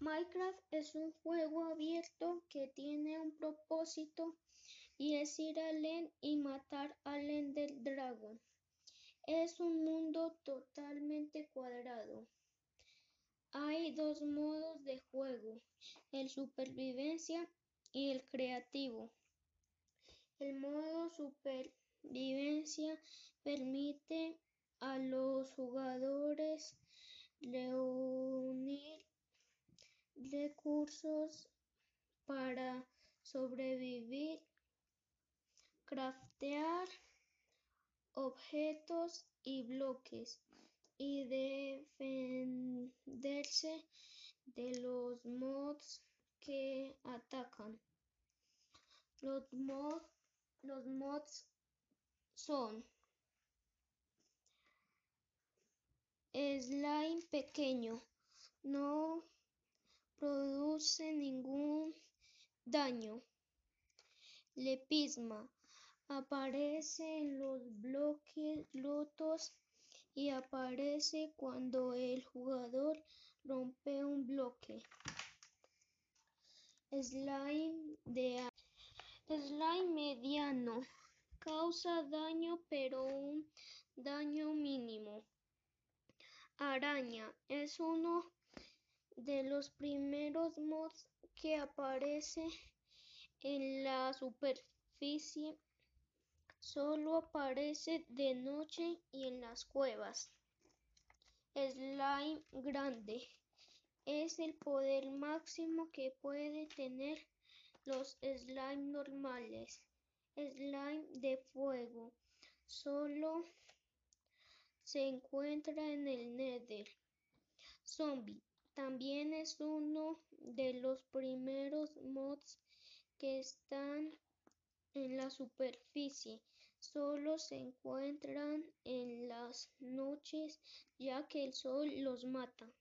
Minecraft es un juego abierto que tiene un propósito y es ir al End y matar al Ender Dragon. Es un mundo totalmente cuadrado. Hay dos modos de juego, el supervivencia y el creativo. El modo supervivencia permite a los jugadores reunir recursos para sobrevivir, craftear objetos y bloques y defenderse de los mods que atacan. Los, los mods son slime pequeño, no produce ningún daño. Lepisma aparece en los bloques rotos y aparece cuando el jugador rompe un bloque. Slime de slime mediano causa daño pero un daño mínimo. Araña es uno de los primeros mods que aparece en la superficie solo aparece de noche y en las cuevas. Slime grande es el poder máximo que puede tener los slime normales. Slime de fuego solo se encuentra en el Nether. Zombie también es uno de los primeros mods que están en la superficie. Solo se encuentran en las noches ya que el sol los mata.